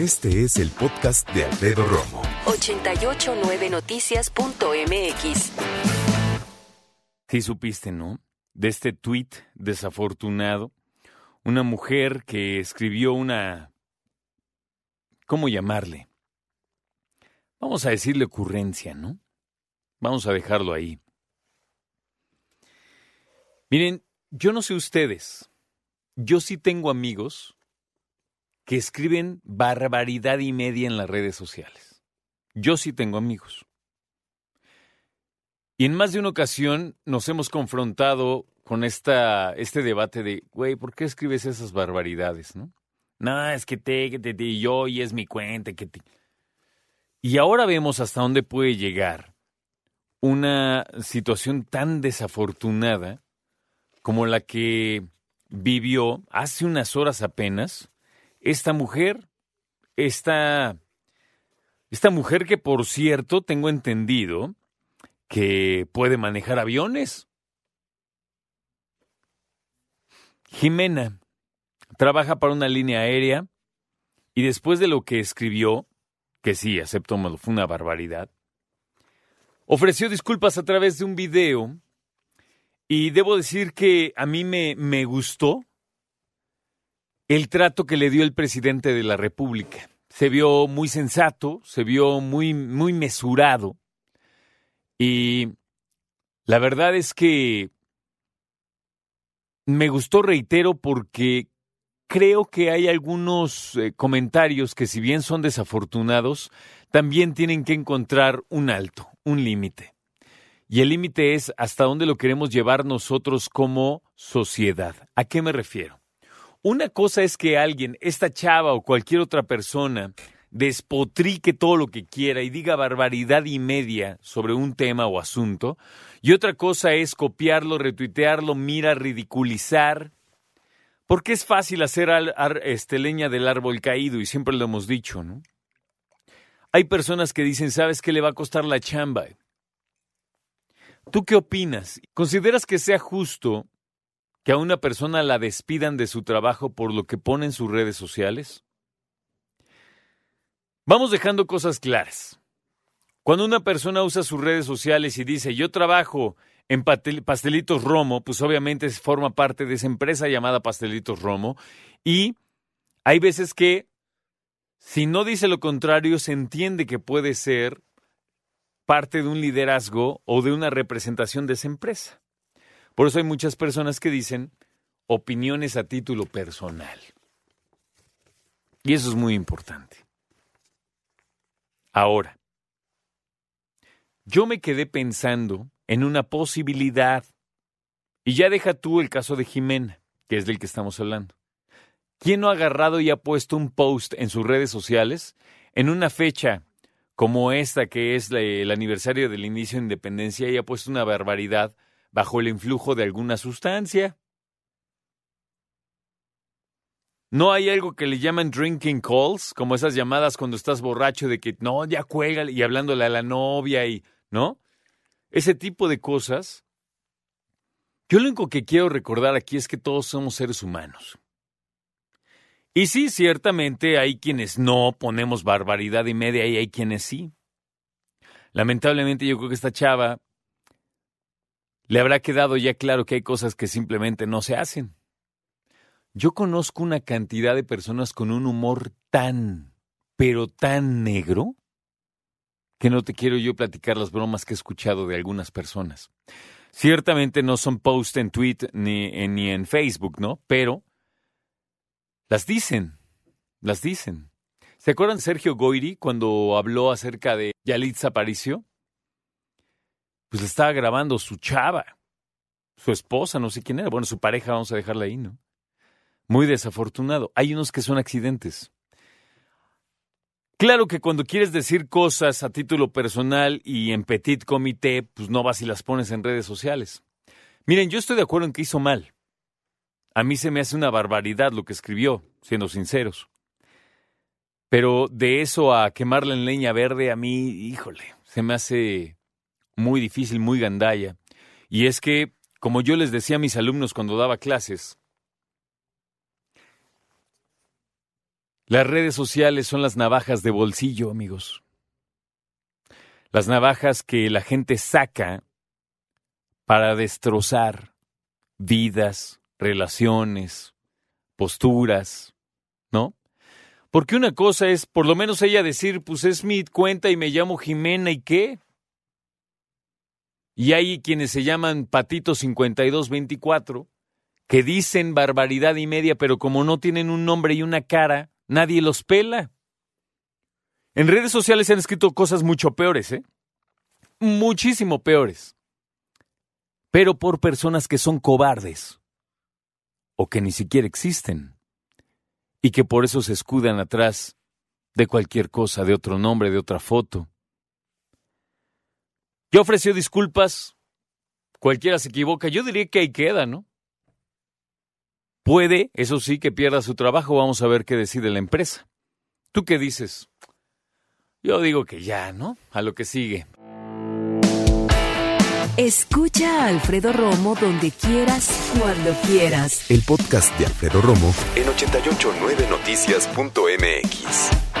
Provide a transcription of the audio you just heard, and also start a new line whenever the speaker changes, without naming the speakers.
Este es el podcast de Alfredo Romo.
889noticias.mx.
Sí supiste, ¿no? De este tuit desafortunado. Una mujer que escribió una... ¿Cómo llamarle? Vamos a decirle ocurrencia, ¿no? Vamos a dejarlo ahí. Miren, yo no sé ustedes. Yo sí tengo amigos que escriben barbaridad y media en las redes sociales. Yo sí tengo amigos. Y en más de una ocasión nos hemos confrontado con esta, este debate de, güey, ¿por qué escribes esas barbaridades, no? No, es que te, que te, te, yo y es mi cuenta, que te... Y ahora vemos hasta dónde puede llegar una situación tan desafortunada como la que vivió hace unas horas apenas esta mujer, esta, esta mujer que por cierto tengo entendido que puede manejar aviones. Jimena trabaja para una línea aérea y después de lo que escribió, que sí, acepto, fue una barbaridad, ofreció disculpas a través de un video y debo decir que a mí me, me gustó el trato que le dio el presidente de la República. Se vio muy sensato, se vio muy, muy mesurado. Y la verdad es que me gustó, reitero, porque creo que hay algunos eh, comentarios que si bien son desafortunados, también tienen que encontrar un alto, un límite. Y el límite es hasta dónde lo queremos llevar nosotros como sociedad. ¿A qué me refiero? Una cosa es que alguien, esta chava o cualquier otra persona, despotrique todo lo que quiera y diga barbaridad y media sobre un tema o asunto. Y otra cosa es copiarlo, retuitearlo, mira, ridiculizar. Porque es fácil hacer este, leña del árbol caído y siempre lo hemos dicho, ¿no? Hay personas que dicen, ¿sabes qué le va a costar la chamba? ¿Tú qué opinas? ¿Consideras que sea justo que a una persona la despidan de su trabajo por lo que pone en sus redes sociales? Vamos dejando cosas claras. Cuando una persona usa sus redes sociales y dice yo trabajo en Pastelitos Romo, pues obviamente forma parte de esa empresa llamada Pastelitos Romo y hay veces que si no dice lo contrario se entiende que puede ser parte de un liderazgo o de una representación de esa empresa. Por eso hay muchas personas que dicen opiniones a título personal. Y eso es muy importante. Ahora, yo me quedé pensando en una posibilidad. Y ya deja tú el caso de Jimena, que es del que estamos hablando. ¿Quién no ha agarrado y ha puesto un post en sus redes sociales en una fecha como esta, que es el aniversario del inicio de independencia, y ha puesto una barbaridad bajo el influjo de alguna sustancia. ¿No hay algo que le llaman drinking calls? Como esas llamadas cuando estás borracho de que no, ya cuelga y hablándole a la novia y, ¿no? Ese tipo de cosas. Yo lo único que quiero recordar aquí es que todos somos seres humanos. Y sí, ciertamente hay quienes no ponemos barbaridad y media y hay quienes sí. Lamentablemente yo creo que esta chava le habrá quedado ya claro que hay cosas que simplemente no se hacen. Yo conozco una cantidad de personas con un humor tan, pero tan negro, que no te quiero yo platicar las bromas que he escuchado de algunas personas. Ciertamente no son posts en Twitter ni, ni en Facebook, ¿no? Pero las dicen, las dicen. ¿Se acuerdan Sergio Goiri cuando habló acerca de Yalitza Aparicio? Pues le estaba grabando su chava, su esposa, no sé quién era, bueno, su pareja, vamos a dejarla ahí, ¿no? Muy desafortunado. Hay unos que son accidentes. Claro que cuando quieres decir cosas a título personal y en petit comité, pues no vas y las pones en redes sociales. Miren, yo estoy de acuerdo en que hizo mal. A mí se me hace una barbaridad lo que escribió, siendo sinceros. Pero de eso a quemarla en leña verde, a mí, híjole, se me hace muy difícil, muy gandalla. Y es que, como yo les decía a mis alumnos cuando daba clases, Las redes sociales son las navajas de bolsillo, amigos. Las navajas que la gente saca para destrozar vidas, relaciones, posturas, ¿no? Porque una cosa es, por lo menos ella decir, pues es mi cuenta y me llamo Jimena y qué. Y hay quienes se llaman Patito 5224, que dicen barbaridad y media, pero como no tienen un nombre y una cara, nadie los pela. En redes sociales se han escrito cosas mucho peores, ¿eh? Muchísimo peores. Pero por personas que son cobardes o que ni siquiera existen y que por eso se escudan atrás de cualquier cosa, de otro nombre, de otra foto. Yo ofreció disculpas, cualquiera se equivoca, yo diría que ahí queda, ¿no? Puede, eso sí, que pierda su trabajo, vamos a ver qué decide la empresa. ¿Tú qué dices? Yo digo que ya, ¿no? A lo que sigue.
Escucha a Alfredo Romo donde quieras, cuando quieras.
El podcast de Alfredo Romo en 889noticias.mx.